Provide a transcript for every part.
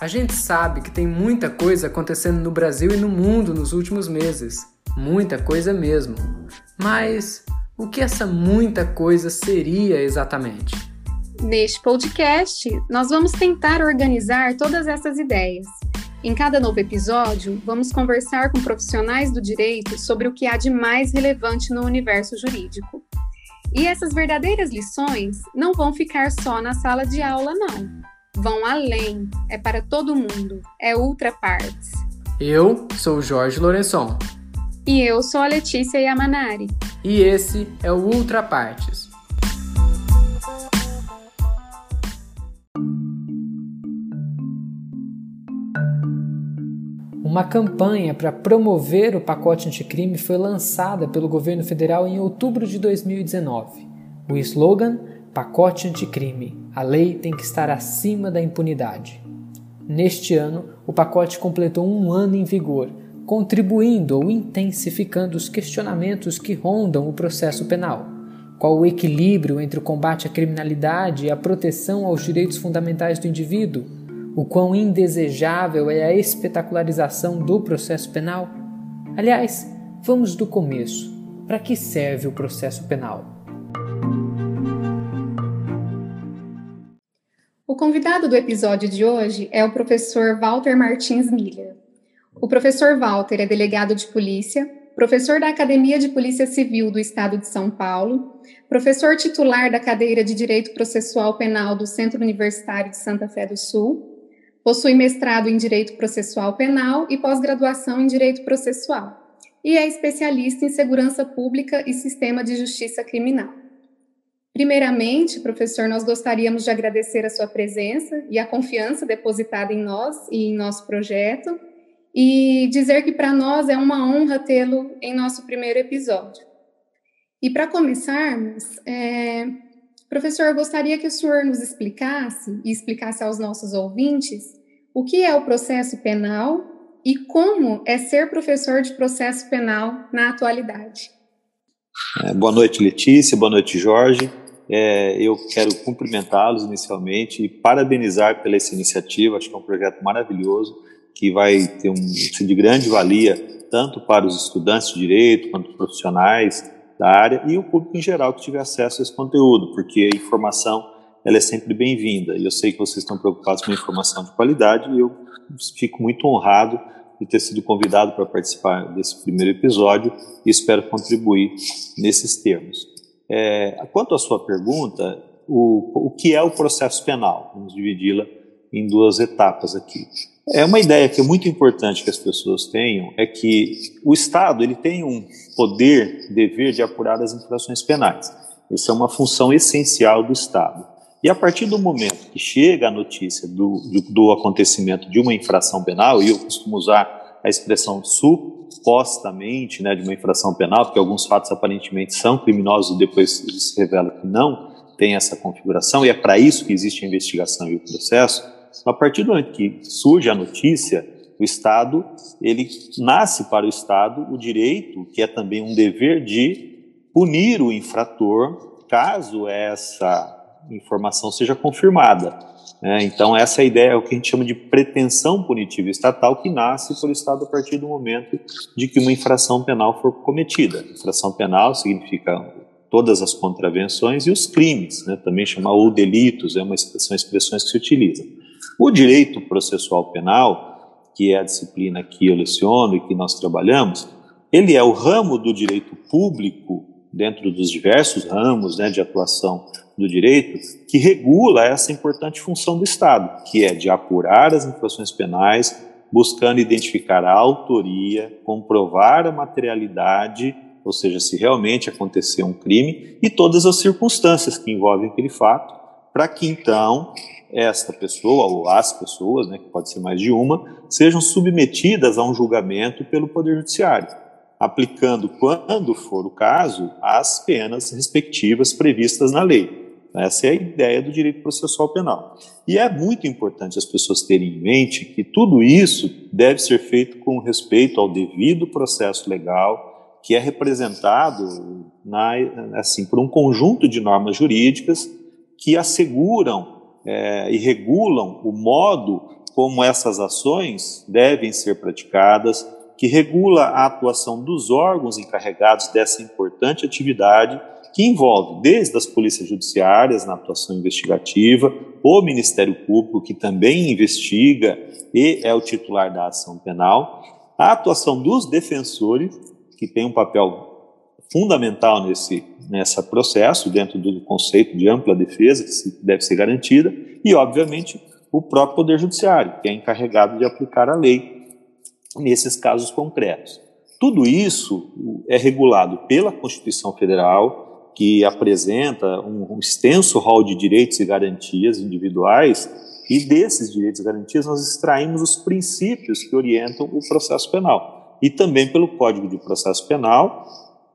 A gente sabe que tem muita coisa acontecendo no Brasil e no mundo nos últimos meses. Muita coisa mesmo. Mas o que essa muita coisa seria exatamente? Neste podcast, nós vamos tentar organizar todas essas ideias. Em cada novo episódio, vamos conversar com profissionais do direito sobre o que há de mais relevante no universo jurídico. E essas verdadeiras lições não vão ficar só na sala de aula, não vão além, é para todo mundo, é ultra partes. Eu sou o Jorge Lourençon. E eu sou a Letícia Yamanari. E esse é o Ultra Partes. Uma campanha para promover o pacote anticrime foi lançada pelo governo federal em outubro de 2019. O slogan Pacote anticrime. A lei tem que estar acima da impunidade. Neste ano, o pacote completou um ano em vigor, contribuindo ou intensificando os questionamentos que rondam o processo penal. Qual o equilíbrio entre o combate à criminalidade e a proteção aos direitos fundamentais do indivíduo? O quão indesejável é a espetacularização do processo penal? Aliás, vamos do começo. Para que serve o processo penal? Convidado do episódio de hoje é o professor Walter Martins Miller. O professor Walter é delegado de polícia, professor da Academia de Polícia Civil do Estado de São Paulo, professor titular da cadeira de Direito Processual Penal do Centro Universitário de Santa Fé do Sul, possui mestrado em Direito Processual Penal e pós-graduação em Direito Processual, e é especialista em Segurança Pública e Sistema de Justiça Criminal. Primeiramente, professor, nós gostaríamos de agradecer a sua presença e a confiança depositada em nós e em nosso projeto, e dizer que para nós é uma honra tê-lo em nosso primeiro episódio. E para começarmos, é, professor, eu gostaria que o senhor nos explicasse e explicasse aos nossos ouvintes o que é o processo penal e como é ser professor de processo penal na atualidade. É, boa noite, Letícia. Boa noite, Jorge. É, eu quero cumprimentá-los inicialmente e parabenizar pela essa iniciativa. Acho que é um projeto maravilhoso que vai ter um de grande valia tanto para os estudantes de direito quanto profissionais da área e o público em geral que tiver acesso a esse conteúdo, porque a informação ela é sempre bem-vinda. E eu sei que vocês estão preocupados com a informação de qualidade e eu fico muito honrado de ter sido convidado para participar desse primeiro episódio e espero contribuir nesses termos. É, quanto à sua pergunta, o, o que é o processo penal? Vamos dividi-la em duas etapas aqui. É uma ideia que é muito importante que as pessoas tenham é que o Estado ele tem um poder, dever de apurar as infrações penais. Essa é uma função essencial do Estado. E a partir do momento que chega a notícia do, do, do acontecimento de uma infração penal, e eu costumo usar a expressão su supostamente né, de uma infração penal, porque alguns fatos aparentemente são criminosos e depois se revela que não tem essa configuração, e é para isso que existe a investigação e o processo, a partir do momento que surge a notícia, o Estado, ele nasce para o Estado o direito, que é também um dever de punir o infrator, caso essa informação seja confirmada. É, então, essa ideia, é o que a gente chama de pretensão punitiva estatal, que nasce por Estado a partir do momento de que uma infração penal for cometida. Infração penal significa todas as contravenções e os crimes, né, também chamar ou delitos, é uma, são expressões que se utilizam. O direito processual penal, que é a disciplina que eu leciono e que nós trabalhamos, ele é o ramo do direito público dentro dos diversos ramos né, de atuação do direito que regula essa importante função do Estado, que é de apurar as infrações penais, buscando identificar a autoria, comprovar a materialidade, ou seja, se realmente aconteceu um crime, e todas as circunstâncias que envolvem aquele fato, para que então esta pessoa ou as pessoas, né, que pode ser mais de uma, sejam submetidas a um julgamento pelo Poder Judiciário aplicando, quando for o caso, as penas respectivas previstas na lei. Essa é a ideia do direito processual penal. E é muito importante as pessoas terem em mente que tudo isso deve ser feito com respeito ao devido processo legal, que é representado na, assim, por um conjunto de normas jurídicas que asseguram é, e regulam o modo como essas ações devem ser praticadas, que regula a atuação dos órgãos encarregados dessa importante atividade, que envolve desde as polícias judiciárias na atuação investigativa, o Ministério Público, que também investiga e é o titular da ação penal, a atuação dos defensores, que tem um papel fundamental nesse nessa processo, dentro do conceito de ampla defesa que deve ser garantida, e, obviamente, o próprio Poder Judiciário, que é encarregado de aplicar a lei nesses casos concretos. Tudo isso é regulado pela Constituição Federal, que apresenta um, extenso rol de direitos e garantias individuais, e desses direitos e garantias nós extraímos os princípios que orientam o processo penal, e também pelo Código de Processo Penal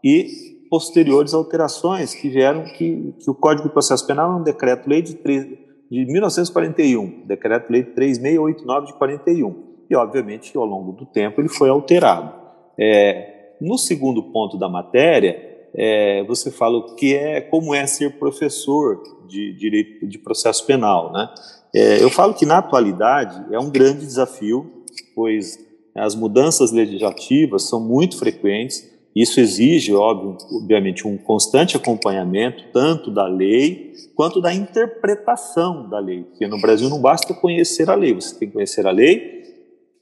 e posteriores alterações que vieram que, que o Código de Processo Penal é um decreto-lei de, de 1941, decreto-lei 3689 de 41, e obviamente ao longo do tempo ele foi alterado. É, no segundo ponto da matéria, é, você fala o que é, como é ser professor de direito de processo penal, né? É, eu falo que na atualidade é um grande desafio, pois as mudanças legislativas são muito frequentes, isso exige, óbvio, obviamente, um constante acompanhamento, tanto da lei quanto da interpretação da lei. Porque no Brasil não basta conhecer a lei, você tem que conhecer a lei,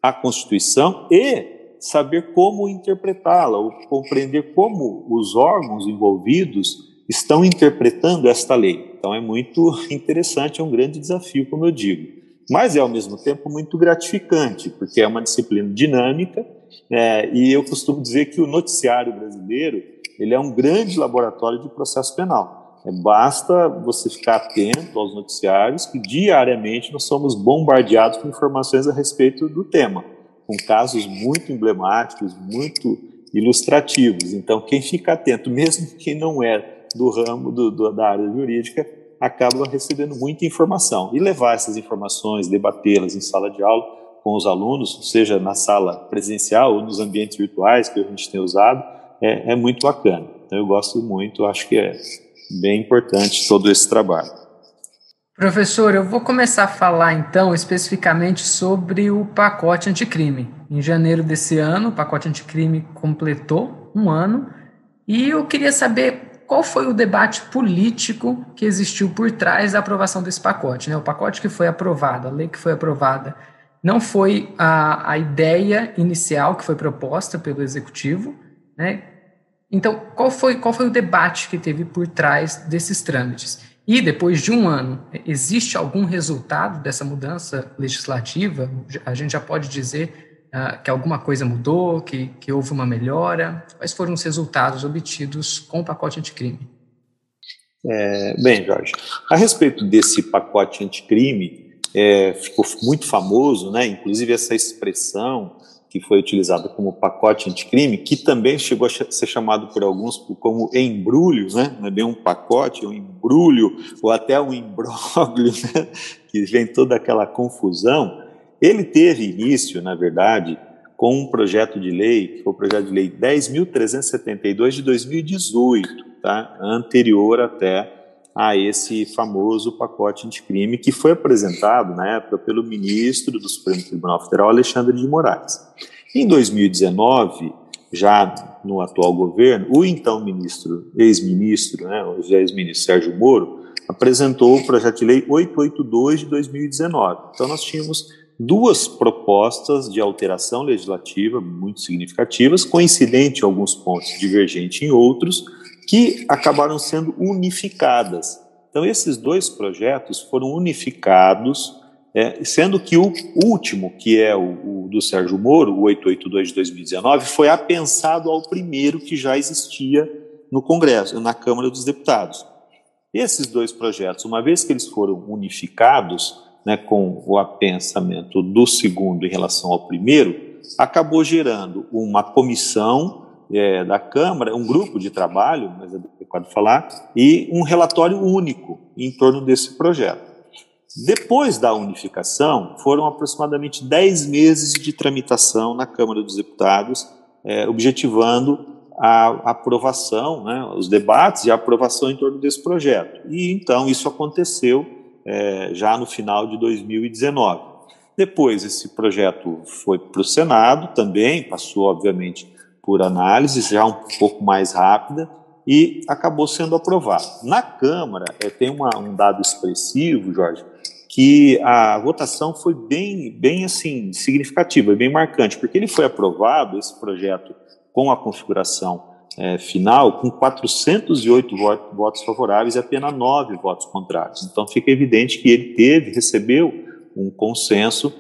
a Constituição e saber como interpretá-la, ou compreender como os órgãos envolvidos estão interpretando esta lei. Então é muito interessante, é um grande desafio, como eu digo. Mas é ao mesmo tempo muito gratificante, porque é uma disciplina dinâmica é, e eu costumo dizer que o noticiário brasileiro ele é um grande laboratório de processo penal. É, basta você ficar atento aos noticiários, que diariamente nós somos bombardeados com informações a respeito do tema, com casos muito emblemáticos, muito ilustrativos. Então, quem fica atento, mesmo quem não é do ramo do, do, da área jurídica, acaba recebendo muita informação. E levar essas informações, debatê-las em sala de aula, com os alunos, seja na sala presencial ou nos ambientes virtuais que a gente tem usado, é, é muito bacana. Então eu gosto muito, acho que é bem importante todo esse trabalho. Professor, eu vou começar a falar então especificamente sobre o pacote anticrime. Em janeiro desse ano, o pacote anticrime completou um ano e eu queria saber qual foi o debate político que existiu por trás da aprovação desse pacote. Né? O pacote que foi aprovado, a lei que foi aprovada não foi a, a ideia inicial que foi proposta pelo executivo, né? Então, qual foi, qual foi o debate que teve por trás desses trâmites? E depois de um ano, existe algum resultado dessa mudança legislativa? A gente já pode dizer uh, que alguma coisa mudou, que, que houve uma melhora? Quais foram os resultados obtidos com o pacote anticrime? É, bem, Jorge, a respeito desse pacote anticrime, é, ficou muito famoso, né? inclusive essa expressão que foi utilizada como pacote anticrime, que também chegou a ser chamado por alguns como embrulho, né? não é bem um pacote, é um embrulho, ou até um imbróglio, né? que vem toda aquela confusão, ele teve início, na verdade, com um projeto de lei, que foi o projeto de lei 10.372 de 2018, tá? anterior até a esse famoso pacote anticrime que foi apresentado na época pelo ministro do Supremo Tribunal Federal, Alexandre de Moraes. Em 2019, já no atual governo, o então ministro, ex-ministro, né, o ex-ministro Sérgio Moro, apresentou o projeto de lei 882 de 2019. Então nós tínhamos duas propostas de alteração legislativa muito significativas, coincidente em alguns pontos, divergente em outros, que acabaram sendo unificadas. Então, esses dois projetos foram unificados, é, sendo que o último, que é o, o, do Sérgio Moro, o 882 de 2019, foi apensado ao primeiro que já existia no Congresso, na Câmara dos Deputados. Esses dois projetos, uma vez que eles foram unificados, né, com o apensamento do segundo em relação ao primeiro, acabou gerando uma comissão é, da Câmara, um grupo de trabalho, mais adequado falar, e um relatório único em torno desse projeto. Depois da unificação, foram aproximadamente 10 meses de tramitação na Câmara dos Deputados, é, objetivando a aprovação, né, os debates e a aprovação em torno desse projeto. E então isso aconteceu é, já no final de 2019. Depois, esse projeto foi para o Senado também, passou, obviamente, por análise já um pouco mais rápida e acabou sendo aprovado. Na Câmara, é, tem uma, um dado expressivo, Jorge, que a votação foi bem, bem assim, significativa, bem marcante, porque ele foi aprovado, esse projeto, com a configuração é, final, com 408 votos favoráveis e apenas 9 votos contrários. Então fica evidente que ele teve, recebeu um consenso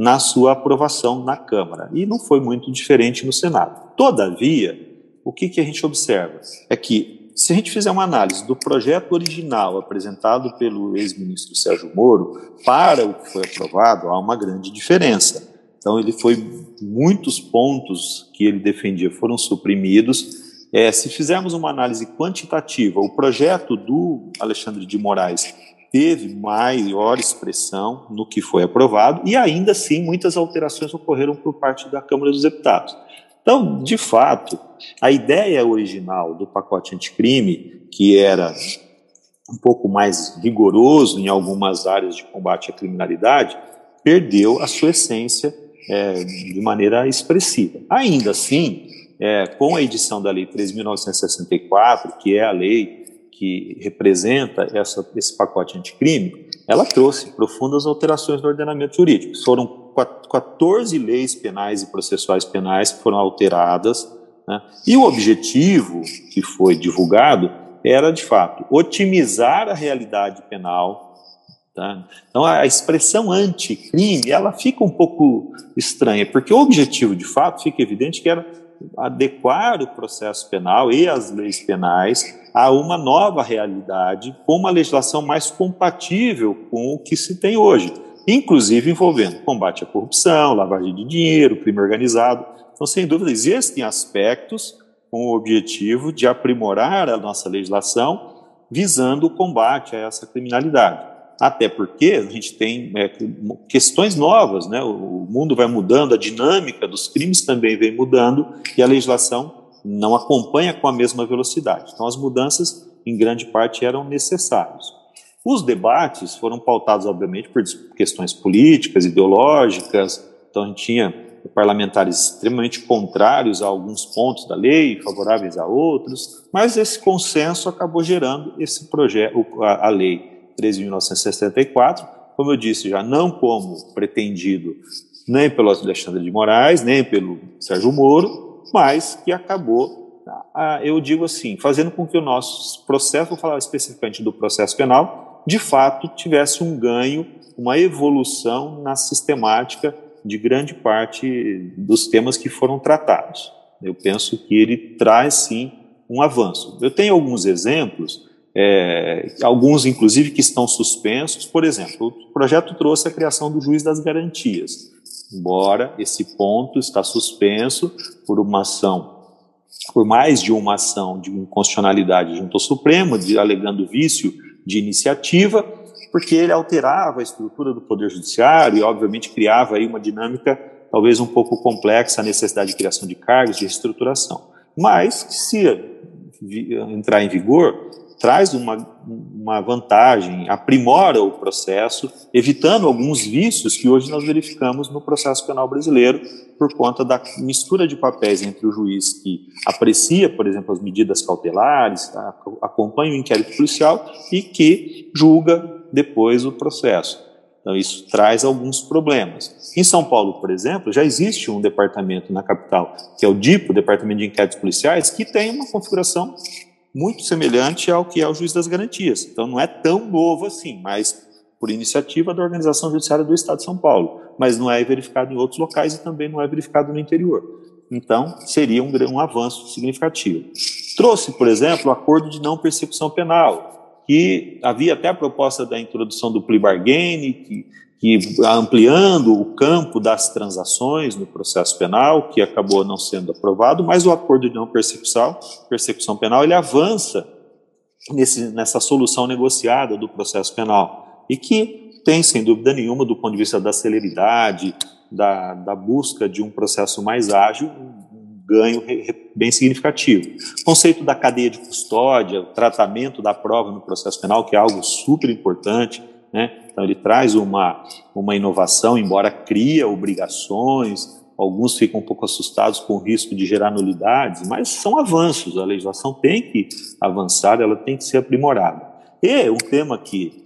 na sua aprovação na Câmara. E não foi muito diferente no Senado. Todavia, o que, que a gente observa? É que se a gente fizer uma análise do projeto original apresentado pelo ex-ministro Sérgio Moro para o que foi aprovado, há uma grande diferença. Então, ele foi muitos pontos que ele defendia foram suprimidos. É, se fizermos uma análise quantitativa, o projeto do Alexandre de Moraes teve maior expressão no que foi aprovado e ainda assim muitas alterações ocorreram por parte da Câmara dos Deputados. Então, de fato, a ideia original do pacote anticrime, que era um pouco mais rigoroso em algumas áreas de combate à criminalidade, perdeu a sua essência é, de maneira expressiva. Ainda assim, é, com a edição da Lei 3.964, que é a lei que representa essa, esse pacote anticrime, ela trouxe profundas alterações no ordenamento jurídico. Foram 14 leis penais e processuais penais que foram alteradas, né? e o objetivo que foi divulgado era, de fato, otimizar a realidade penal. Tá? Então, a expressão anticrime, ela fica um pouco estranha, porque o objetivo, de fato, fica evidente que era adequar o processo penal e as leis penais a uma nova realidade, com uma legislação mais compatível com o que se tem hoje inclusive envolvendo combate à corrupção, lavagem de dinheiro, crime organizado. Então, sem dúvida, existem aspectos com o objetivo de aprimorar a nossa legislação visando o combate a essa criminalidade. Até porque a gente tem é, questões novas, né? o mundo vai mudando, a dinâmica dos crimes também vem mudando e a legislação não acompanha com a mesma velocidade. Então, as mudanças, em grande parte, eram necessárias. Os debates foram pautados, obviamente, por questões políticas, ideológicas, então a gente tinha parlamentares extremamente contrários a alguns pontos da lei, favoráveis a outros, mas esse consenso acabou gerando esse projeto, a, a lei 13.964, como eu disse já, não como pretendido nem pelo Alexandre de Moraes, nem pelo Sérgio Moro, mas que acabou, eu digo assim, fazendo com que o nosso processo, vou falar especificamente do processo penal, de fato tivesse um ganho, uma evolução na sistemática de grande parte dos temas que foram tratados. Eu penso que ele traz sim um avanço. Eu tenho alguns exemplos, é, alguns inclusive que estão suspensos. Por exemplo, o projeto trouxe a criação do juiz das garantias, embora esse ponto está suspenso por uma ação por mais de uma ação de inconstitucionalidade junto ao Supremo, de, alegando vício de iniciativa, porque ele alterava a estrutura do Poder Judiciário e, obviamente, criava aí uma dinâmica talvez um pouco complexa, a necessidade de criação de cargos, de reestruturação. Mas, se entrar em vigor, traz uma, uma vantagem, aprimora o processo, evitando alguns vícios que hoje nós verificamos no processo penal brasileiro, por conta da mistura de papéis entre o juiz que aprecia, por exemplo, as medidas cautelares, acompanha o inquérito policial e que julga depois o processo. Então, isso traz alguns problemas. Em São Paulo, por exemplo, já existe um departamento na capital, que é o DIPO, Departamento de Inquéritos Policiais, que tem uma configuração muito semelhante ao que é o juiz das garantias. Então não é tão novo assim, mas por iniciativa da Organização Judiciária do Estado de São Paulo, mas não é verificado em outros locais e também não é verificado no interior. Então seria um, um avanço significativo. Trouxe, por exemplo, o acordo de não persecução penal, que havia até a proposta da introdução do plea bargain, que que ampliando o campo das transações no processo penal, que acabou não sendo aprovado, mas o acordo de não persecução, penal, ele avança nesse, nessa solução negociada do processo penal e que tem, sem dúvida nenhuma, do ponto de vista da celeridade, da, da busca de um processo mais ágil, um ganho bem significativo. Conceito da cadeia de custódia, o tratamento da prova no processo penal, que é algo super importante, né? Então ele traz uma, uma inovação, embora cria obrigações, alguns ficam um pouco assustados com o risco de gerar nulidades, mas são avanços, a legislação tem que avançar, ela tem que ser aprimorada. E um tema que,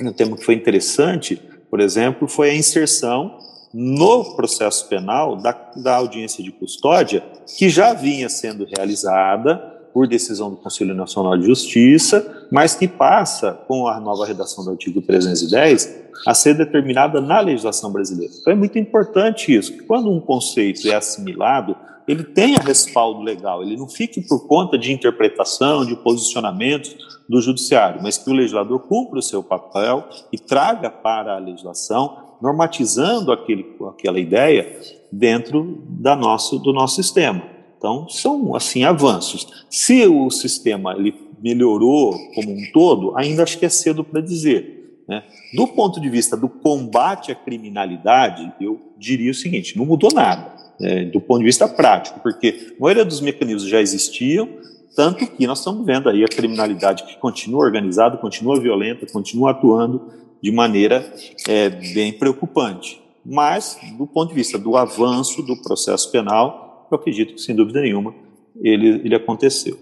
um tema que foi interessante, por exemplo, foi a inserção no processo penal da, da audiência de custódia, que já vinha sendo realizada por decisão do Conselho Nacional de Justiça, mas que passa, com a nova redação do artigo 310, a ser determinada na legislação brasileira. Então é muito importante isso, que quando um conceito é assimilado, ele tenha respaldo legal, ele não fique por conta de interpretação, de posicionamentos do judiciário, mas que o legislador cumpra o seu papel e traga para a legislação normatizando aquele, aquela ideia dentro da nosso, do nosso sistema. Então, são, assim, avanços. Se o sistema ele melhorou como um todo, ainda acho que é cedo para dizer. Né? Do ponto de vista do combate à criminalidade, eu diria o seguinte, não mudou nada, né? do ponto de vista prático, porque a maioria dos mecanismos já existiam, tanto que nós estamos vendo aí a criminalidade que continua organizada, continua violenta, continua atuando de maneira é, bem preocupante. Mas, do ponto de vista do avanço do processo penal, eu acredito que, sem dúvida nenhuma, ele, ele aconteceu.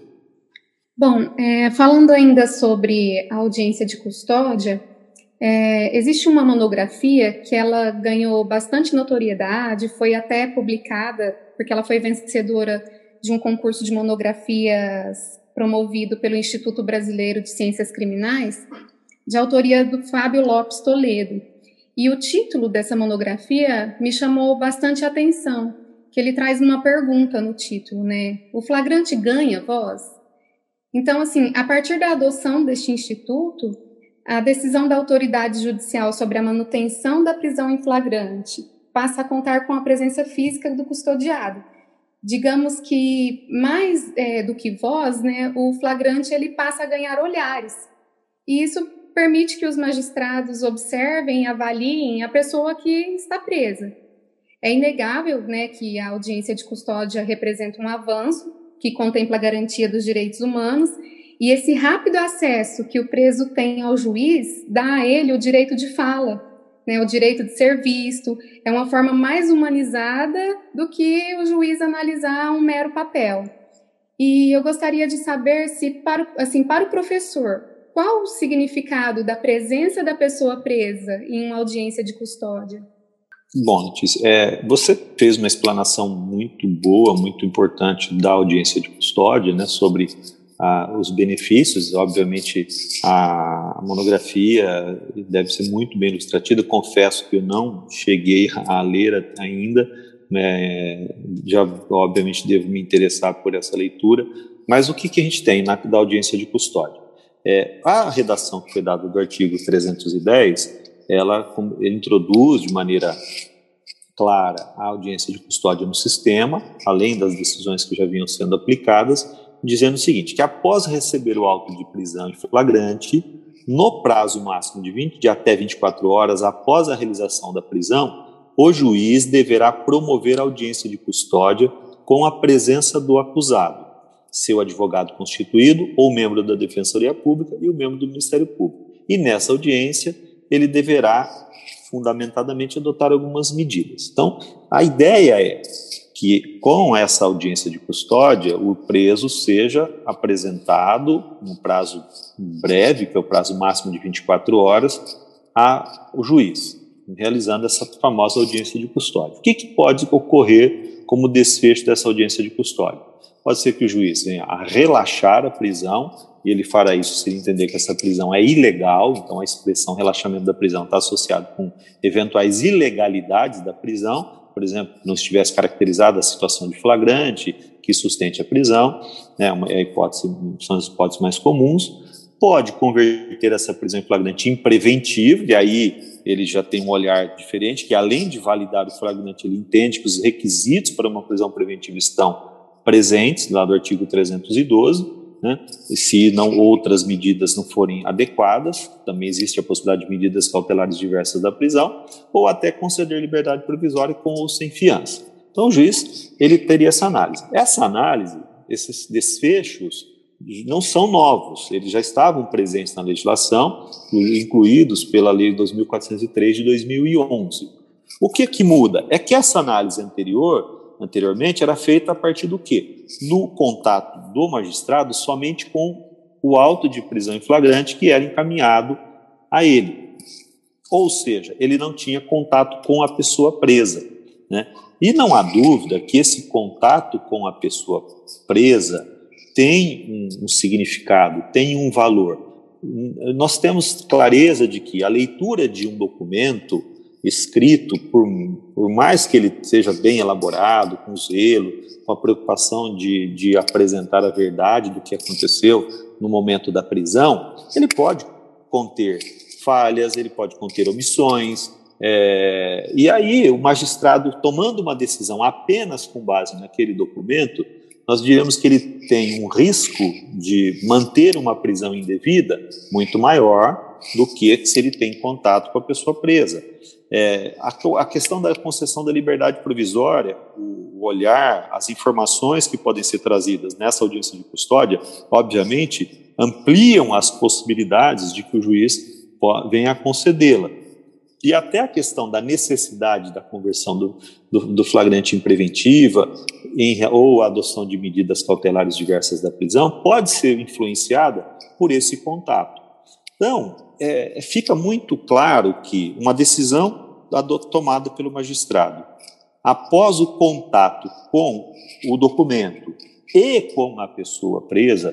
Bom, é, falando ainda sobre a audiência de custódia, é, existe uma monografia que ela ganhou bastante notoriedade, foi até publicada, porque ela foi vencedora de um concurso de monografias promovido pelo Instituto Brasileiro de Ciências Criminais, de autoria do Fábio Lopes Toledo. E o título dessa monografia me chamou bastante atenção, que ele traz uma pergunta no título, né? O flagrante ganha voz? Então, assim, a partir da adoção deste instituto, a decisão da autoridade judicial sobre a manutenção da prisão em flagrante passa a contar com a presença física do custodiado. Digamos que mais é, do que voz, né, o flagrante ele passa a ganhar olhares. E isso permite que os magistrados observem e avaliem a pessoa que está presa. É inegável né, que a audiência de custódia representa um avanço que contempla a garantia dos direitos humanos e esse rápido acesso que o preso tem ao juiz dá a ele o direito de fala, né, o direito de ser visto. É uma forma mais humanizada do que o juiz analisar um mero papel. E eu gostaria de saber se, para, assim, para o professor, qual o significado da presença da pessoa presa em uma audiência de custódia? Bom, Letícia, é, você fez uma explanação muito boa, muito importante da audiência de custódia, né, sobre ah, os benefícios. Obviamente, a monografia deve ser muito bem ilustrativa. Confesso que eu não cheguei a ler ainda, né, já obviamente devo me interessar por essa leitura. Mas o que, que a gente tem na da audiência de custódia? É, a redação que foi dada do artigo 310, ela, introduz de maneira clara a audiência de custódia no sistema, além das decisões que já vinham sendo aplicadas, dizendo o seguinte, que após receber o auto de prisão em flagrante, no prazo máximo de, 20, de até 24 horas após a realização da prisão, o juiz deverá promover audiência de custódia com a presença do acusado, seu advogado constituído ou membro da Defensoria Pública e o membro do Ministério Público. E nessa audiência, ele deverá fundamentadamente adotar algumas medidas. Então, a ideia é que com essa audiência de custódia, o preso seja apresentado num prazo breve, que é o prazo máximo de 24 horas, ao juiz, realizando essa famosa audiência de custódia. O que, que pode ocorrer como desfecho dessa audiência de custódia? Pode ser que o juiz venha a relaxar a prisão, e ele fará isso se ele entender que essa prisão é ilegal, então a expressão relaxamento da prisão está associado com eventuais ilegalidades da prisão, por exemplo, não estivesse caracterizada a situação de flagrante que sustente a prisão, né, é hipótese, são as hipóteses mais comuns, pode converter essa prisão em flagrante em preventivo, e aí ele já tem um olhar diferente, que além de validar o flagrante, ele entende que os requisitos para uma prisão preventiva estão presentes lá do artigo 312, né? E se não outras medidas não forem adequadas, também existe a possibilidade de medidas cautelares diversas da prisão, ou até conceder liberdade provisória com ou sem fiança. Então o juiz ele teria essa análise. Essa análise, esses desfechos, não são novos, eles já estavam presentes na legislação, incluídos pela Lei 2403 de 2011. O que que muda? É que essa análise anterior, anteriormente, era feita a partir do quê? No contato do magistrado somente com o auto de prisão em flagrante que era encaminhado a ele. Ou seja, ele não tinha contato com a pessoa presa. Né? E não há dúvida que esse contato com a pessoa presa tem um, um significado, tem um valor. Nós temos clareza de que a leitura de um documento escrito, por, por mais que ele seja bem elaborado, com zelo, com a preocupação de, de apresentar a verdade do que aconteceu no momento da prisão, ele pode conter falhas, ele pode conter omissões, é, e aí o magistrado, tomando uma decisão apenas com base naquele documento, nós diríamos que ele tem um risco de manter uma prisão indevida muito maior do que se ele tem contato com a pessoa presa. É, a, a, questão da concessão da liberdade provisória, o, o, olhar, as informações que podem ser trazidas nessa audiência de custódia, obviamente, ampliam as possibilidades de que o juiz venha a concedê-la. E até a questão da necessidade da conversão do, do, do flagrante em preventiva em, ou a adoção de medidas cautelares diversas da prisão pode ser influenciada por esse contato. Então, é, fica muito claro que uma decisão tomada pelo magistrado, após o contato com o documento e com a pessoa presa,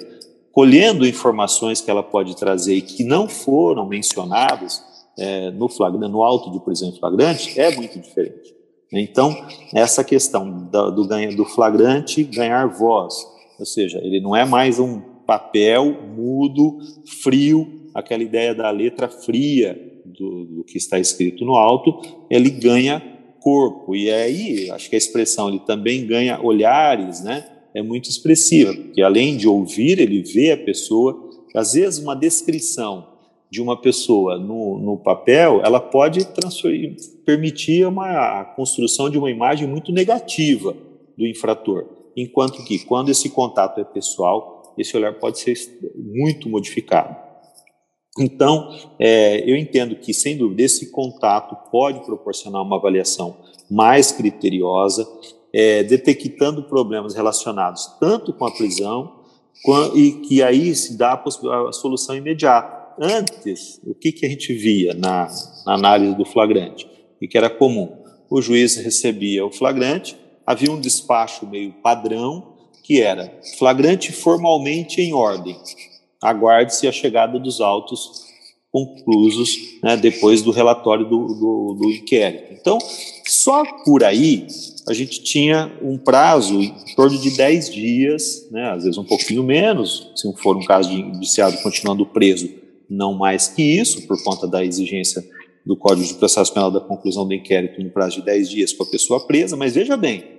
colhendo informações que ela pode trazer e que não foram mencionadas, é, no, flagrante, no auto de prisão em flagrante é muito diferente. Então, essa questão do, do, do flagrante ganhar voz, ou seja, ele não é mais um papel mudo, frio, aquela ideia da letra fria do, do que está escrito no auto, ele ganha corpo. E aí, acho que a expressão ele também ganha olhares, né? É muito expressiva, porque além de ouvir, ele vê a pessoa, às vezes uma descrição de uma pessoa no, no papel, ela pode permitir uma, a construção de uma imagem muito negativa do infrator, enquanto que quando esse contato é pessoal, esse olhar pode ser muito modificado. Então, é, eu entendo que, sem dúvida, esse contato pode proporcionar uma avaliação mais criteriosa, é, detectando problemas relacionados tanto com a prisão, e que aí se dá a, a solução imediata antes, o que, que a gente via na, na análise do flagrante? E que era comum. O juiz recebia o flagrante, havia um despacho meio padrão, que era flagrante formalmente em ordem. Aguarde-se a chegada dos autos conclusos né, depois do relatório do, do, do, inquérito. Então, só por aí a gente tinha um prazo em torno de 10 dias, né, às vezes um pouquinho menos, se for um caso de indiciado continuando preso, não mais que isso, por conta da exigência do Código de Processo Penal da conclusão do inquérito no prazo de 10 dias com a pessoa presa, mas veja bem,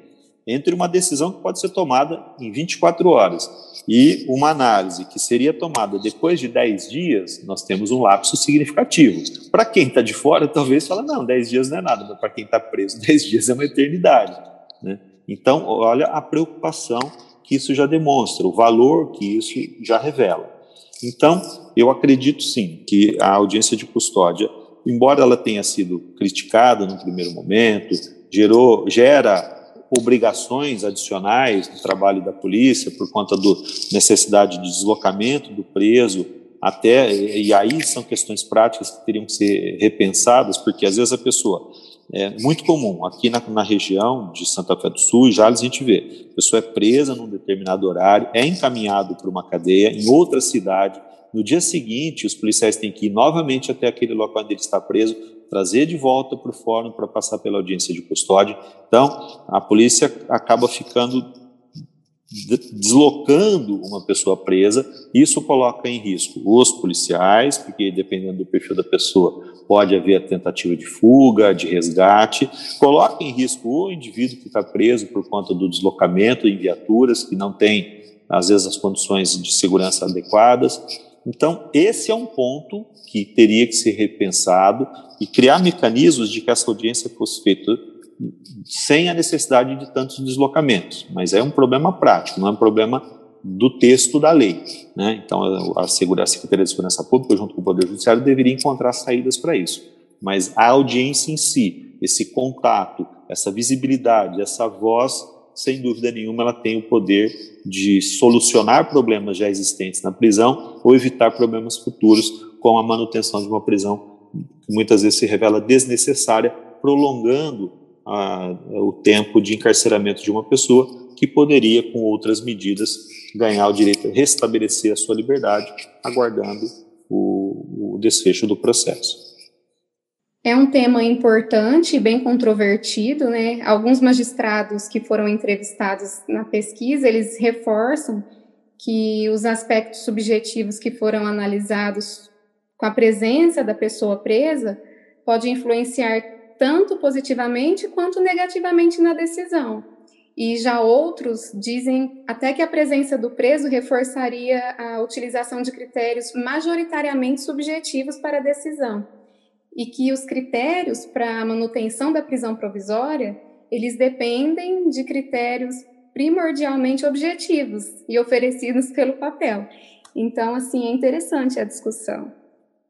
entre uma decisão que pode ser tomada em 24 horas e uma análise que seria tomada depois de 10 dias, nós temos um lapso significativo. Para quem está de fora, talvez fala, não, 10 dias não é nada, mas para quem está preso, 10 dias é uma eternidade. Né? Então, olha a preocupação que isso já demonstra, o valor que isso já revela. Então, eu acredito sim que a audiência de custódia, embora ela tenha sido criticada no primeiro momento, gerou, gera obrigações adicionais no trabalho da polícia por conta da necessidade de deslocamento do preso até e aí são questões práticas que teriam que ser repensadas porque às vezes a pessoa é muito comum aqui na, na região de Santa Fé do Sul, já a gente vê, a pessoa é presa num determinado horário, é encaminhado para uma cadeia em outra cidade, no dia seguinte, os policiais têm que ir novamente até aquele local onde ele está preso, trazer de volta para o fórum para passar pela audiência de custódia. Então, a polícia acaba ficando deslocando uma pessoa presa, isso coloca em risco os policiais, porque dependendo do perfil da pessoa, pode haver a tentativa de fuga, de resgate, coloca em risco o indivíduo que está preso por conta do deslocamento em viaturas que não tem, às vezes, as condições de segurança adequadas. Então, esse é um ponto que teria que ser repensado e criar mecanismos de que essa audiência fosse feita sem a necessidade de tantos deslocamentos. Mas é um problema prático, não é um problema do texto da lei. Né? Então, a, a Secretaria de Segurança Pública, junto com o Poder Judiciário, deveria encontrar saídas para isso. Mas a audiência em si, esse contato, essa visibilidade, essa voz, sem dúvida nenhuma, ela tem o poder de solucionar problemas já existentes na prisão ou evitar problemas futuros com a manutenção de uma prisão que muitas vezes se revela desnecessária, prolongando a, o tempo de encarceramento de uma pessoa que poderia, com outras medidas, ganhar o direito a restabelecer a sua liberdade, aguardando o, o desfecho do processo. É um tema importante e bem controvertido, né? Alguns magistrados que foram entrevistados na pesquisa, eles reforçam que os aspectos subjetivos que foram analisados com a presença da pessoa presa pode influenciar tanto positivamente quanto negativamente na decisão. E já outros dizem até que a presença do preso reforçaria a utilização de critérios majoritariamente subjetivos para a decisão. E que os critérios para a manutenção da prisão provisória, eles dependem de critérios primordialmente objetivos e oferecidos pelo papel. Então, assim, é interessante a discussão.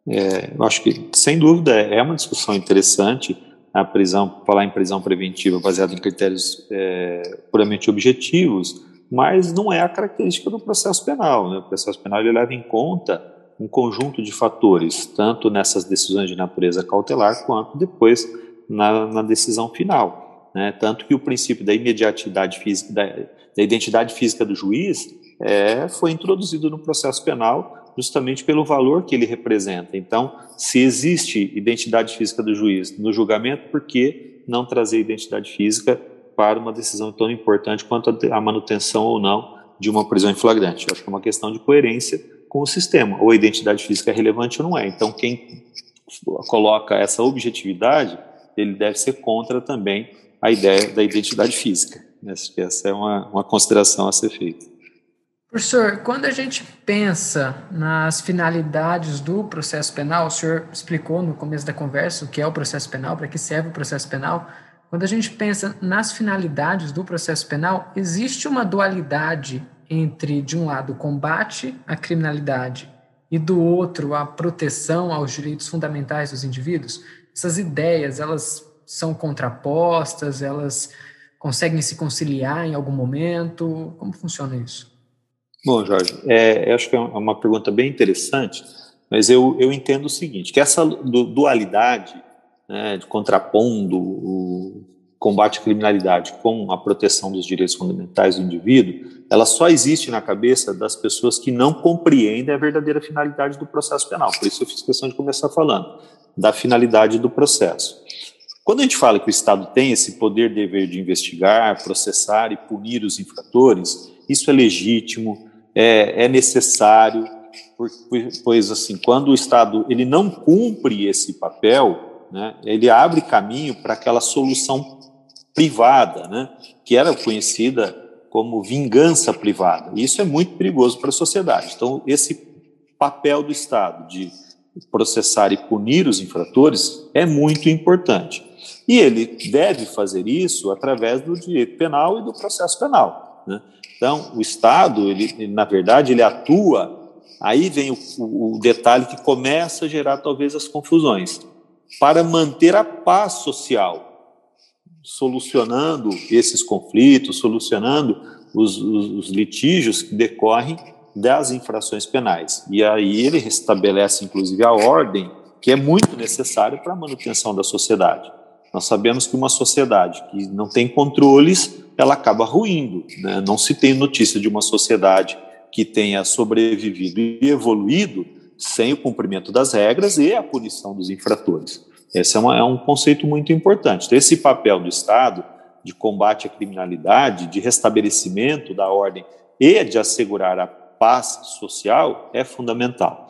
É, eu acho que, sem dúvida, é uma discussão interessante a prisão, falar em prisão preventiva baseada em critérios é, puramente objetivos, mas não é a característica do processo penal. Né? O processo penal ele leva em conta um conjunto de fatores, tanto nessas decisões de natureza cautelar, quanto depois na, na decisão final. Né? Tanto que o princípio da imediatidade física, da, da identidade física do juiz, é, foi introduzido no processo penal justamente pelo valor que ele representa. Então, se existe identidade física do juiz no julgamento, por que não trazer identidade física para uma decisão tão importante quanto a manutenção ou não de uma prisão em flagrante? Eu acho que é uma questão de coerência com o sistema. Ou a identidade física é relevante ou não é. Então, quem coloca essa objetividade, ele deve ser contra também a ideia da identidade física. Que essa é uma, uma consideração a ser feita. Professor, quando a gente pensa nas finalidades do processo penal, o senhor explicou no começo da conversa o que é o processo penal, para que serve o processo penal. Quando a gente pensa nas finalidades do processo penal, existe uma dualidade entre, de um lado, o combate à criminalidade e do outro, a proteção aos direitos fundamentais dos indivíduos? Essas ideias, elas são contrapostas, elas conseguem se conciliar em algum momento? Como funciona isso? Bom, Jorge, é, acho que é uma pergunta bem interessante, mas eu, eu entendo o seguinte, que essa dualidade, né, contrapondo o combate à criminalidade com a proteção dos direitos fundamentais do indivíduo, ela só existe na cabeça das pessoas que não compreendem a verdadeira finalidade do processo penal. Por isso eu fiz questão de começar falando da finalidade do processo. Quando a gente fala que o Estado tem esse poder dever de investigar, processar e punir os infratores, isso é legítimo, é, é necessário, pois assim, quando o Estado ele não cumpre esse papel, né, ele abre caminho para aquela solução privada, né, que era conhecida como vingança privada. E isso é muito perigoso para a sociedade. Então, esse papel do Estado de processar e punir os infratores é muito importante. E ele deve fazer isso através do direito penal e do processo penal. Né? Então, o Estado, ele, na verdade, ele atua. Aí vem o, o, detalhe que começa a gerar talvez as confusões para manter a paz social, solucionando esses conflitos, solucionando os, os, os, litígios que decorrem das infrações penais. E aí ele restabelece, inclusive, a ordem que é muito necessária para a manutenção da sociedade. Nós sabemos que uma sociedade que não tem controles ela acaba ruindo. Né? Não se tem notícia de uma sociedade que tenha sobrevivido e evoluído sem o cumprimento das regras e a punição dos infratores. Esse é, uma, é um conceito muito importante. Então, esse papel do Estado de combate à criminalidade, de restabelecimento da ordem e de assegurar a paz social é fundamental.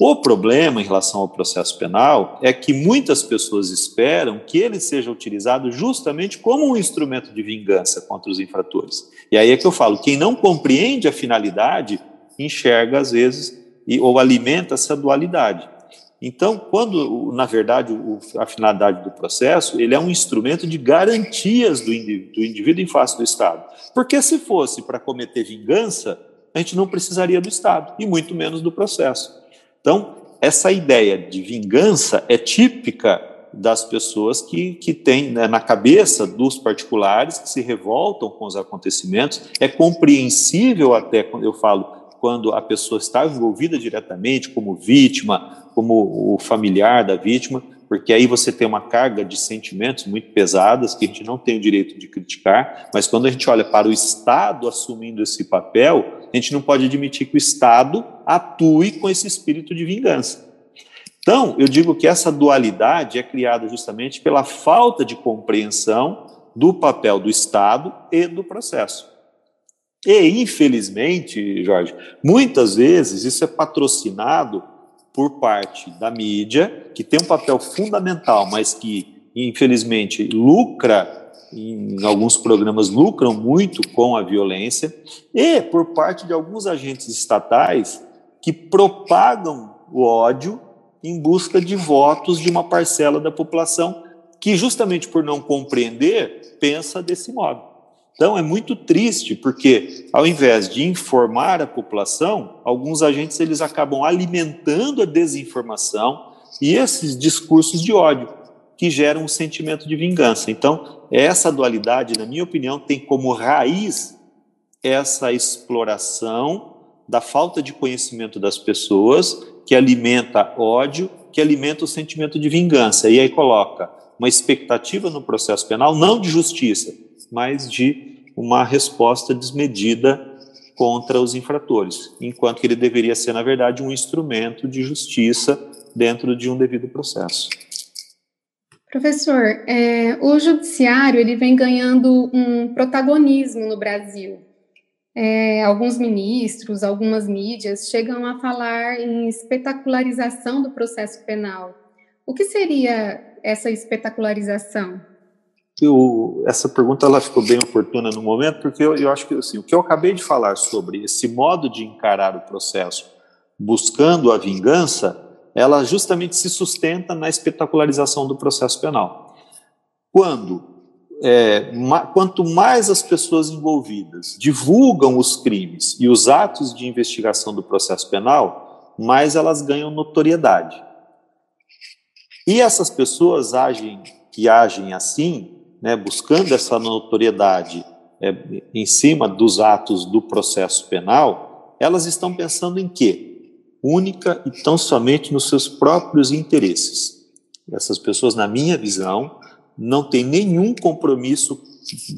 O problema em relação ao processo penal é que muitas pessoas esperam que ele seja utilizado justamente como um instrumento de vingança contra os infratores. E aí é que eu falo: quem não compreende a finalidade enxerga, às vezes, e, ou alimenta essa dualidade. Então, quando, na verdade, a finalidade do processo, ele é um instrumento de garantias do indivíduo, do indivíduo em face do Estado. Porque se fosse para cometer vingança, a gente não precisaria do Estado, e muito menos do processo. Então, essa ideia de vingança é típica das pessoas que, que têm né, na cabeça dos particulares que se revoltam com os acontecimentos. É compreensível até quando eu falo quando a pessoa está envolvida diretamente como vítima, como o familiar da vítima, porque aí você tem uma carga de sentimentos muito pesadas que a gente não tem o direito de criticar, mas quando a gente olha para o Estado assumindo esse papel, a gente não pode admitir que o Estado atue com esse espírito de vingança. Então, eu digo que essa dualidade é criada justamente pela falta de compreensão do papel do Estado e do processo. E, infelizmente, Jorge, muitas vezes isso é patrocinado por parte da mídia, que tem um papel fundamental, mas que, infelizmente, lucra, em alguns programas lucram muito com a violência, e por parte de alguns agentes estatais que propagam o ódio em busca de votos de uma parcela da população que, justamente por não compreender, pensa desse modo. Então é muito triste porque ao invés de informar a população, alguns agentes eles acabam alimentando a desinformação e esses discursos de ódio que geram um sentimento de vingança. Então, essa dualidade, na minha opinião, tem como raiz essa exploração da falta de conhecimento das pessoas, que alimenta ódio, que alimenta o sentimento de vingança. E aí coloca uma expectativa no processo penal, não de justiça, mas de uma resposta desmedida contra os infratores, enquanto que ele deveria ser, na verdade, um instrumento de justiça dentro de um devido processo. Professor, é, o judiciário ele vem ganhando um protagonismo no Brasil. É, alguns ministros, algumas mídias chegam a falar em espetacularização do processo penal. O que seria essa espetacularização? Essa pergunta ela ficou bem oportuna no momento, porque eu, eu acho que assim, o que eu acabei de falar sobre esse modo de encarar o processo buscando a vingança, ela justamente se sustenta na espetacularização do processo penal. Quando, é, ma, quanto mais as pessoas envolvidas divulgam os crimes e os atos de investigação do processo penal, mais elas ganham notoriedade. E essas pessoas agem que agem assim né, buscando essa notoriedade é, em cima dos atos do processo penal, elas estão pensando em quê? Única e tão somente nos seus próprios interesses. Essas pessoas, na minha visão, não têm nenhum compromisso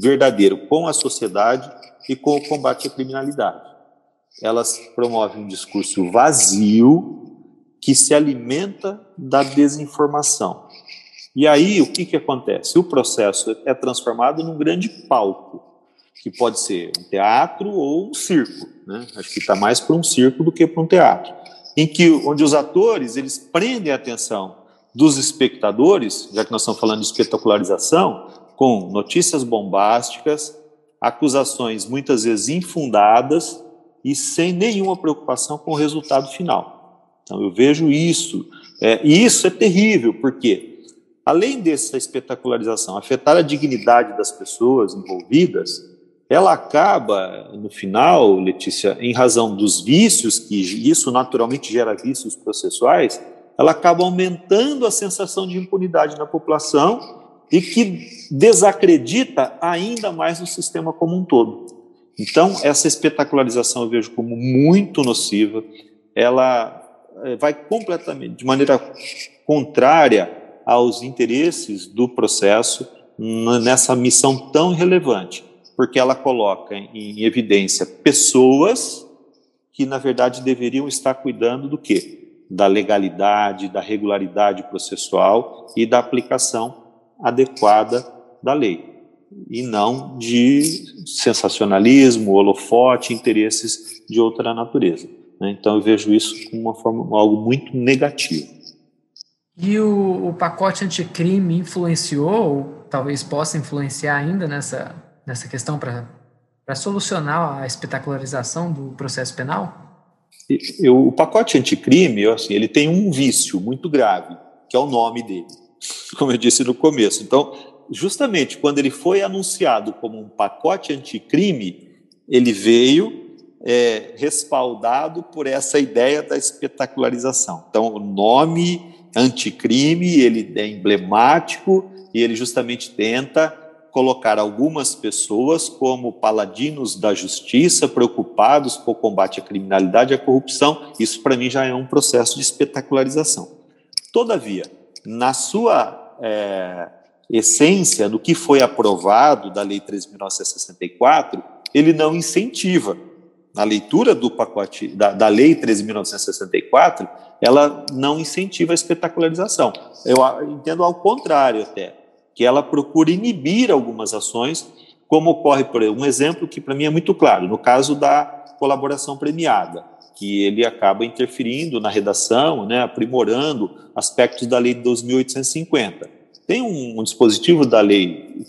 verdadeiro com a sociedade e com o combate à criminalidade. Elas promovem um discurso vazio que se alimenta da desinformação. E aí, o que, que acontece? O processo é transformado num grande palco, que pode ser um teatro ou um circo. Né? Acho que está mais para um circo do que para um teatro. Em que, onde os atores eles prendem a atenção dos espectadores, já que nós estamos falando de espetacularização, com notícias bombásticas, acusações muitas vezes infundadas e sem nenhuma preocupação com o resultado final. Então eu vejo isso, é, e isso é terrível, porque além dessa espetacularização afetar a dignidade das pessoas envolvidas, ela acaba, no final, Letícia, em razão dos vícios, que isso naturalmente gera vícios processuais, ela acaba aumentando a sensação de impunidade na população e que desacredita ainda mais o sistema como um todo. Então, essa espetacularização eu vejo como muito nociva, ela eh, vai completamente, de maneira contrária aos interesses do processo nessa missão tão relevante, porque ela coloca em evidência pessoas que, na verdade, deveriam estar cuidando do quê? Da legalidade, da regularidade processual e da aplicação adequada da lei, e não de sensacionalismo, holofote, interesses de outra natureza. Né? Então, eu vejo isso como uma forma, algo muito negativo. E o, o pacote anticrime influenciou, ou talvez possa influenciar ainda nessa, nessa questão para solucionar a espetacularização do processo penal? Eu, o pacote anticrime, assim, ele tem um vício muito grave, que é o nome dele, como eu disse no começo. Então, justamente quando ele foi anunciado como um pacote anticrime, ele veio é, respaldado por essa ideia da espetacularização. Então, o nome anticrime, ele é emblemático e ele justamente tenta colocar algumas pessoas como paladinos da justiça, preocupados com o combate à criminalidade e à corrupção. Isso, para mim, já é um processo de espetacularização. Todavia, na sua é, essência, no que foi aprovado da Lei 13.964, ele não incentiva. Na leitura do pacote da, da Lei 13.964, ela não incentiva a espetacularização. Eu entendo ao contrário até que ela procura inibir algumas ações, como ocorre, por um exemplo que para mim é muito claro, no caso da colaboração premiada, que ele acaba interferindo na redação, né, aprimorando aspectos da lei de 2850. Tem um, um dispositivo da lei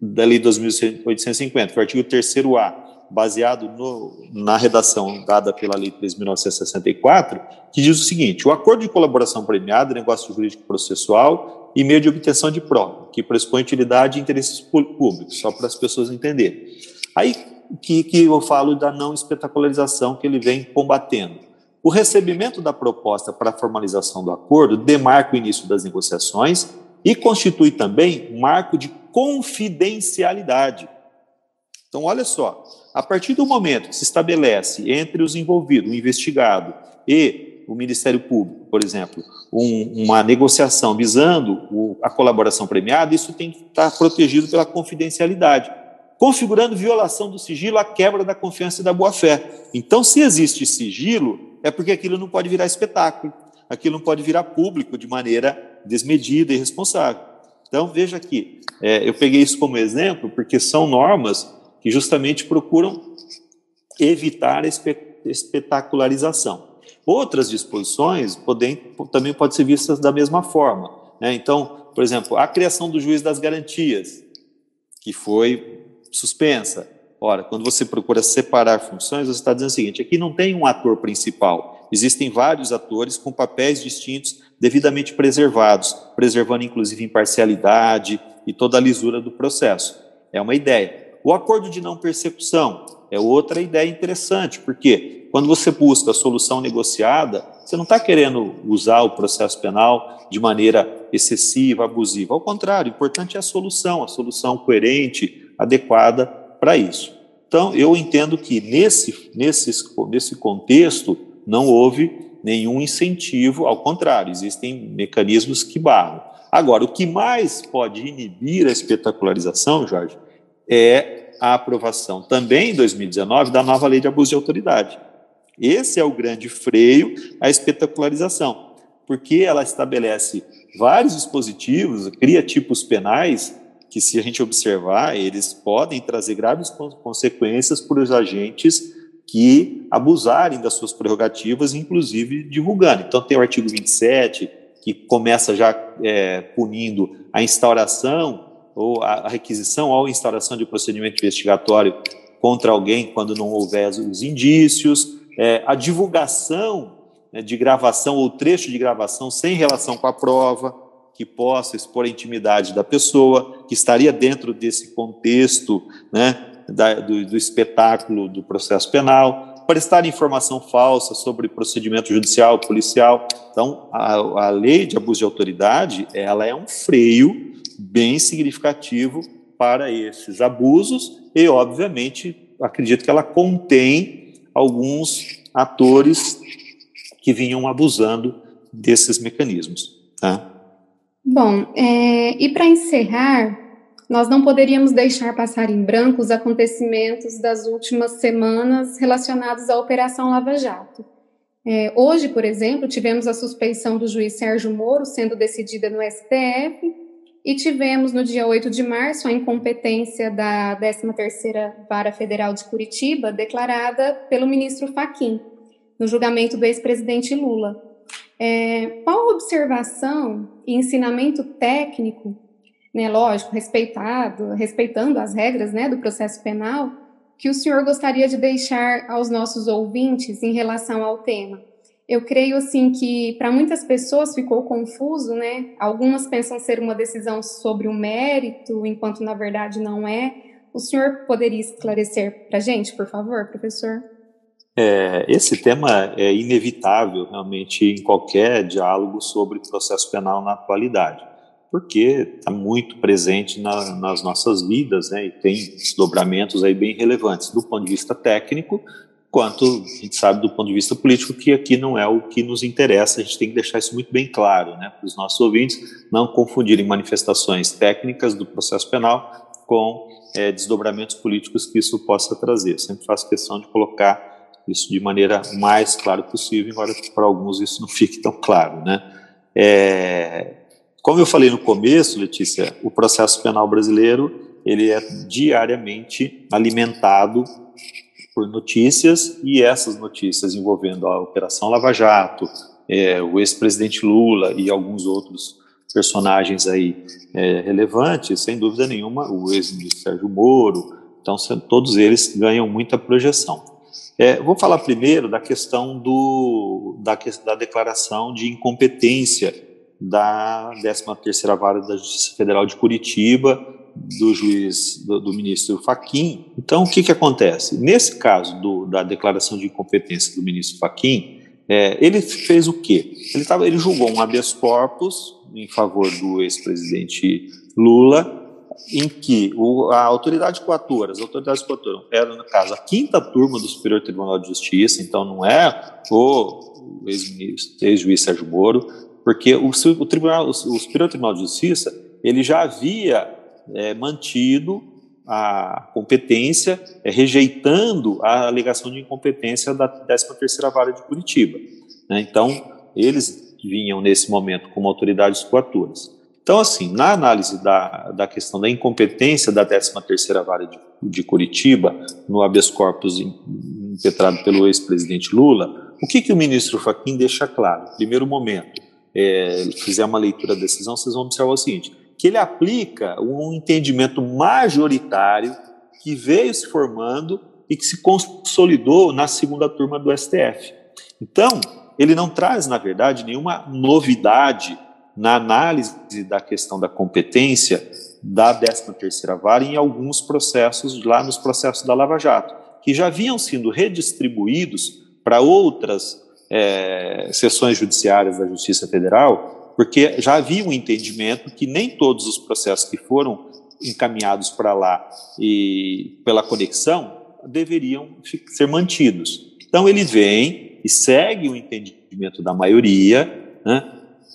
da lei 2850, que é o artigo 3º-A, baseado no, na redação dada pela Lei 3.964, que diz o seguinte: o acordo de colaboração premiada, negócio jurídico processual e meio de obtenção de prova, que pressupõe utilidade e interesses públicos, só para as pessoas entenderem. Aí que, que eu falo da não espetacularização que ele vem combatendo. O recebimento da proposta para a formalização do acordo demarca o início das negociações e constitui também marco de confidencialidade. Então, olha só, a partir do momento que se estabelece entre os envolvidos, o investigado e o Ministério Público, por exemplo, um, uma negociação visando o, a colaboração premiada, isso tem que estar protegido pela confidencialidade, configurando violação do sigilo a quebra da confiança e da boa-fé. Então, se existe sigilo, é porque aquilo não pode virar espetáculo, aquilo não pode virar público de maneira desmedida e irresponsável. Então, veja aqui, é, eu peguei isso como exemplo porque são normas que justamente procuram evitar a espetacularização. Outras disposições podem, também podem ser vistas da mesma forma. Né? Então, por exemplo, a criação do juiz das garantias, que foi suspensa. Ora, quando você procura separar funções, você está dizendo o seguinte: aqui não tem um ator principal, existem vários atores com papéis distintos, devidamente preservados, preservando inclusive imparcialidade e toda a lisura do processo. É uma ideia. O acordo de não persecução é outra ideia interessante, porque quando você busca a solução negociada, você não está querendo usar o processo penal de maneira excessiva, abusiva. Ao contrário, o importante é a solução, a solução coerente, adequada para isso. Então, eu entendo que nesse, nesse, nesse contexto não houve nenhum incentivo, ao contrário, existem mecanismos que barram. Agora, o que mais pode inibir a espetacularização, Jorge, é a aprovação também em 2019 da nova lei de abuso de autoridade. Esse é o grande freio à espetacularização, porque ela estabelece vários dispositivos, cria tipos penais que, se a gente observar, eles podem trazer graves consequências para os agentes que abusarem das suas prerrogativas, inclusive divulgando. Então, tem o artigo 27, que começa já é, punindo a instauração ou a requisição ou instauração de procedimento investigatório contra alguém quando não houver os indícios, é, a divulgação né, de gravação ou trecho de gravação sem relação com a prova, que possa expor a intimidade da pessoa, que estaria dentro desse contexto né, da, do, do espetáculo do processo penal, prestar informação falsa sobre procedimento judicial, policial. Então, a, a lei de abuso de autoridade, ela é um freio bem significativo para esses abusos e, obviamente, acredito que ela contém alguns atores que vinham abusando desses mecanismos. Tá? Bom, é, e para encerrar, nós não poderíamos deixar passar em branco os acontecimentos das últimas semanas relacionados à Operação Lava Jato. É, hoje, por exemplo, tivemos a suspeição do juiz Sérgio Moro sendo decidida no STF e tivemos no dia 8 de março a incompetência da 13ª Vara Federal de Curitiba declarada pelo ministro Faquim no julgamento do ex-presidente Lula. É, qual observação e ensinamento técnico, né, lógico, respeitado, respeitando as regras né, do processo penal, que o senhor gostaria de deixar aos nossos ouvintes em relação ao tema? Eu creio assim que para muitas pessoas ficou confuso, né? Algumas pensam ser uma decisão sobre o mérito, enquanto na verdade não é. O senhor poderia esclarecer para a gente, por favor, professor? É, esse tema é inevitável realmente em qualquer diálogo sobre processo penal na atualidade, porque está muito presente na, nas nossas vidas né, e tem desdobramentos aí bem relevantes do ponto de vista técnico, quanto a gente sabe do ponto de vista político, que aqui não é o que nos interessa, a gente tem que deixar isso muito bem claro né, para os nossos ouvintes, não confundirem manifestações técnicas do processo penal com é, desdobramentos políticos que isso possa trazer. Sempre faço questão de colocar isso de maneira mais clara possível, embora para alguns isso não fique tão claro, né? É, como eu falei no começo, Letícia, o processo penal brasileiro ele é diariamente alimentado por notícias e essas notícias envolvendo a Operação Lava Jato, é, o ex-presidente Lula e alguns outros personagens aí é, relevantes, sem dúvida nenhuma, o ex-ministro Sérgio Moro, então todos eles ganham muita projeção. É, vou falar primeiro da questão do, da, da declaração de incompetência da 13ª Vara da Justiça Federal de Curitiba, do juiz, do, do ministro Faquim. Então, o que, que acontece? Nesse caso do, da declaração de incompetência do ministro Faquim, é, ele fez o quê? Ele, tava, ele julgou um habeas corpus em favor do ex-presidente Lula, em que o, a autoridade coatora, as autoridades coatoras eram, no caso, a quinta turma do Superior Tribunal de Justiça, então não é o ex-juiz Sérgio Moro, porque o, o, tribunal, o, Superior Tribunal de Justiça ele já havia é, mantido a competência, é, rejeitando a alegação de incompetência da 13ª Vara de Curitiba. Né? Então, eles vinham nesse momento como autoridades coaturas. Então, assim, na análise da, da questão da incompetência da 13ª Vara de, de Curitiba, no habeas corpus impetrado pelo ex-presidente Lula, o que, que o ministro Fachin deixa claro? Primeiro momento, é, fizer uma leitura da decisão, vocês vão observar o seguinte, que ele aplica um entendimento majoritário que veio se formando e que se consolidou na segunda turma do STF. Então, ele não traz, na verdade, nenhuma novidade na análise da questão da competência da 13ª Vara em alguns processos, lá nos processos da Lava Jato, que já haviam sido redistribuídos para outras é, sessões judiciárias da Justiça Federal, porque já havia um entendimento que nem todos os processos que foram encaminhados para lá e pela conexão deveriam ser mantidos. Então ele vem e segue o entendimento da maioria, né,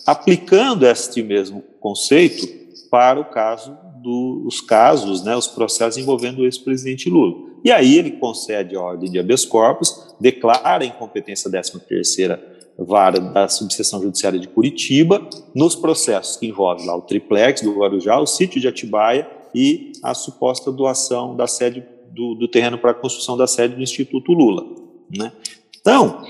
aplicando este mesmo conceito para o caso dos casos, né, os processos envolvendo o ex-presidente Lula. E aí ele concede a ordem de habeas corpus, declara a incompetência 13ª vara da subseção judiciária de Curitiba nos processos que envolvem lá o triplex do Guarujá, o sítio de Atibaia e a suposta doação da sede do, do terreno para a construção da sede do Instituto Lula. Né? Então,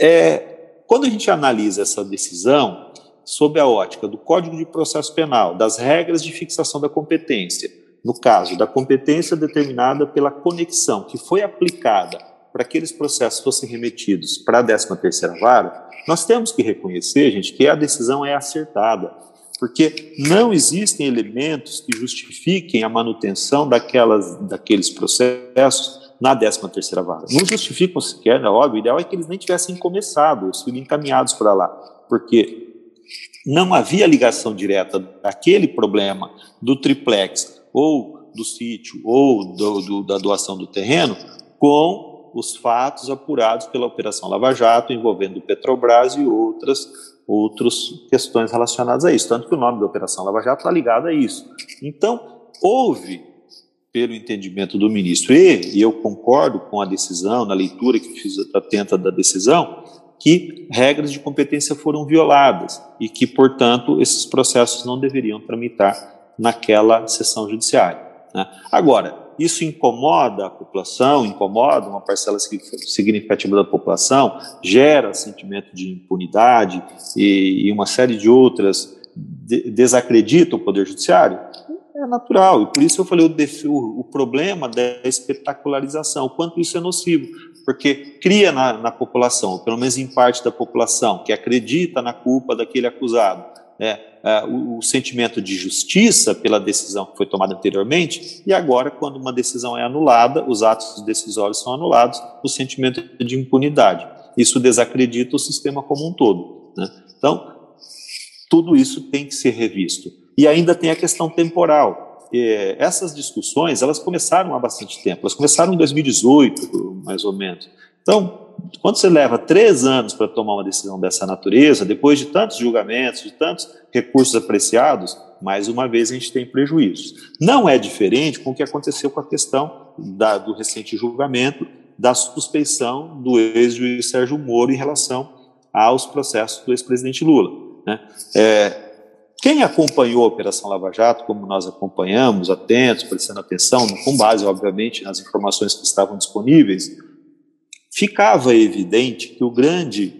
é, quando a gente analisa essa decisão, sob a ótica do Código de Processo Penal, das regras de fixação da competência, no caso da competência determinada pela conexão que foi aplicada para que aqueles processos fossem remetidos para a 13ª vara, nós temos que reconhecer, gente, que a decisão é acertada, porque não existem elementos que justifiquem a manutenção daquelas, daqueles processos na 13ª vara. Não justificam sequer, é óbvio, o ideal é que eles nem tivessem começado, sido encaminhados para lá, porque não havia ligação direta daquele problema do triplex ou do sítio ou do, do, da doação do terreno com os fatos apurados pela Operação Lava Jato envolvendo Petrobras e outras outras questões relacionadas a isso. Tanto que o nome da Operação Lava Jato está ligado a isso. Então, houve, pelo entendimento do ministro, e, e eu concordo com a decisão, na leitura que fiz atenta da decisão, que regras de competência foram violadas e que, portanto, esses processos não deveriam tramitar naquela sessão judiciária. Né? Agora, isso incomoda a população, incomoda uma parcela significativa da população, gera sentimento de impunidade e, e uma série de outras de, desacredita o Poder Judiciário? É natural, e por isso eu falei o, o, o problema da espetacularização, o quanto isso é nocivo porque cria na, na população, pelo menos em parte da população, que acredita na culpa daquele acusado, é, é, o, o, sentimento de justiça pela decisão que foi tomada anteriormente, e agora, quando uma decisão é anulada, os atos decisórios são anulados, o sentimento de impunidade. Isso desacredita o sistema como um todo. Né? Então, tudo isso tem que ser revisto. E ainda tem a questão temporal. Essas discussões, elas começaram há bastante tempo, elas começaram em 2018, mais ou menos. Então, quando você leva três anos para tomar uma decisão dessa natureza, depois de tantos julgamentos, de tantos recursos apreciados, mais uma vez a gente tem prejuízos. Não é diferente com o que aconteceu com a questão da, do recente julgamento da suspeição do ex-juiz Sérgio Moro em relação aos processos do ex-presidente Lula. Né? É, quem acompanhou a Operação Lava Jato, como nós acompanhamos, atentos, prestando atenção, com base, obviamente, nas informações que estavam disponíveis, ficava evidente que o grande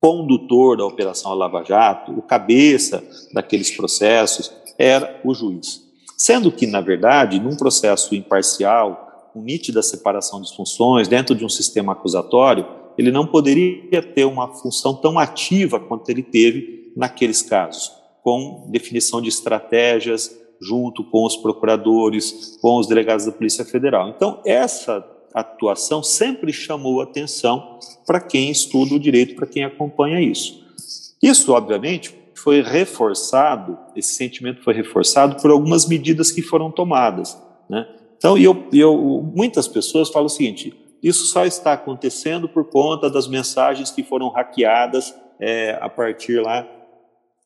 condutor da Operação Lava Jato, o cabeça daqueles processos, era o juiz. Sendo que, na verdade, num processo imparcial, com nítida separação de funções, dentro de um sistema acusatório, ele não poderia ter uma função tão ativa quanto ele teve naqueles casos, com definição de estratégias junto com os procuradores, com os delegados da Polícia Federal. Então, essa atuação sempre chamou atenção para quem estuda o direito, para quem acompanha isso. Isso, obviamente, foi reforçado, esse sentimento foi reforçado por algumas medidas que foram tomadas. Né? Então, eu, eu, muitas pessoas falam o seguinte: isso só está acontecendo por conta das mensagens que foram hackeadas é, a partir lá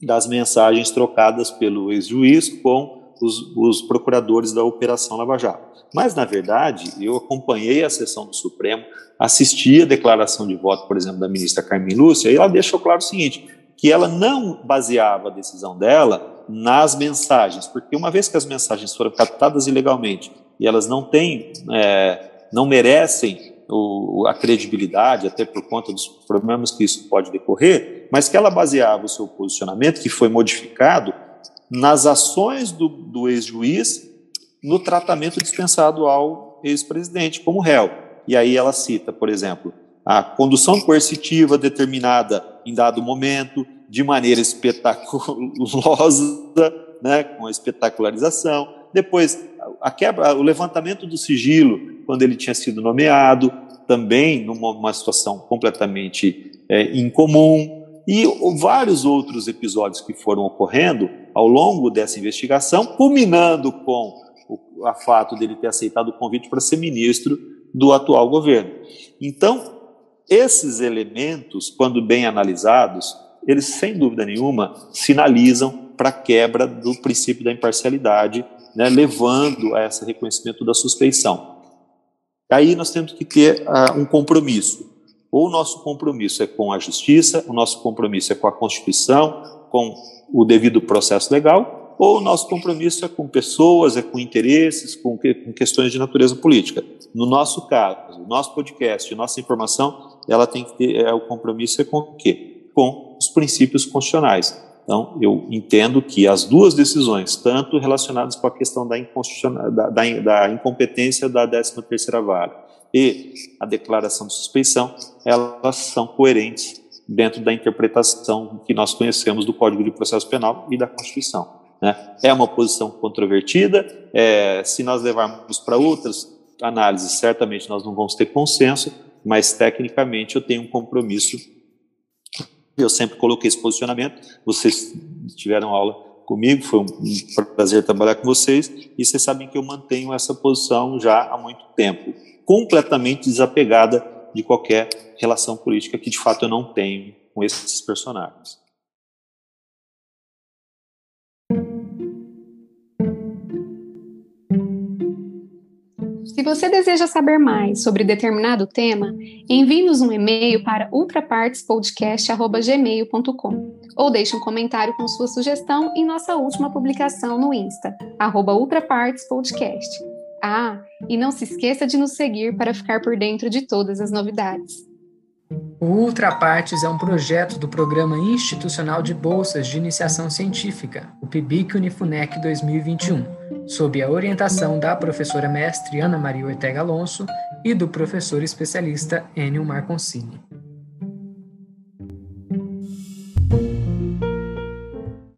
das mensagens trocadas pelo ex-juiz com os, os procuradores da Operação Lava Jato. Mas, na verdade, eu acompanhei a sessão do Supremo, assisti a declaração de voto, por exemplo, da ministra Carmen Lúcia, e ela deixou claro o seguinte, que ela não baseava a decisão dela nas mensagens, porque uma vez que as mensagens foram captadas ilegalmente e elas não têm, é, não merecem o, a credibilidade, até por conta dos problemas que isso pode decorrer, mas que ela baseava o seu posicionamento, que foi modificado, nas ações do, do ex-juiz no tratamento dispensado ao ex-presidente como réu. E aí ela cita, por exemplo, a condução coercitiva determinada em dado momento, de maneira espetaculosa, né, com a espetacularização. Depois, a quebra, o levantamento do sigilo, quando ele tinha sido nomeado, também numa situação completamente é, incomum. E vários outros episódios que foram ocorrendo ao longo dessa investigação, culminando com o a fato dele ter aceitado o convite para ser ministro do atual governo. Então, esses elementos, quando bem analisados, eles sem dúvida nenhuma sinalizam para a quebra do princípio da imparcialidade, né, levando a esse reconhecimento da suspeição. Aí nós temos que ter uh, um compromisso. Ou o nosso compromisso é com a justiça, o nosso compromisso é com a Constituição, com o devido processo legal, ou o nosso compromisso é com pessoas, é com interesses, com, com questões de natureza política. No nosso caso, o nosso podcast, nossa informação, ela tem que ter, é, o compromisso é com o quê? Com os princípios constitucionais. Então, eu entendo que as duas decisões, tanto relacionadas com a questão da, da, da, da incompetência da 13ª vara e a declaração de suspeição, elas são coerentes dentro da interpretação que nós conhecemos do Código de Processo Penal e da Constituição. Né? É uma posição controvertida, é, se nós levarmos para outras análises, certamente nós não vamos ter consenso, mas tecnicamente eu tenho um compromisso. Eu sempre coloquei esse posicionamento, vocês tiveram aula comigo, foi um prazer trabalhar com vocês, e vocês sabem que eu mantenho essa posição já há muito tempo, completamente desapegada de qualquer relação política que de fato eu não tenho com esses personagens. Você deseja saber mais sobre determinado tema, envie-nos um e-mail para ultrapartespodcast.gmail.com ou deixe um comentário com sua sugestão em nossa última publicação no Insta, arroba ultrapartespodcast. Ah, e não se esqueça de nos seguir para ficar por dentro de todas as novidades. O Ultrapartes é um projeto do Programa Institucional de Bolsas de Iniciação Científica, o PIBIC Unifunec 2021 sob a orientação da professora mestre Ana Maria Ortega Alonso e do professor especialista Enio Marconcini.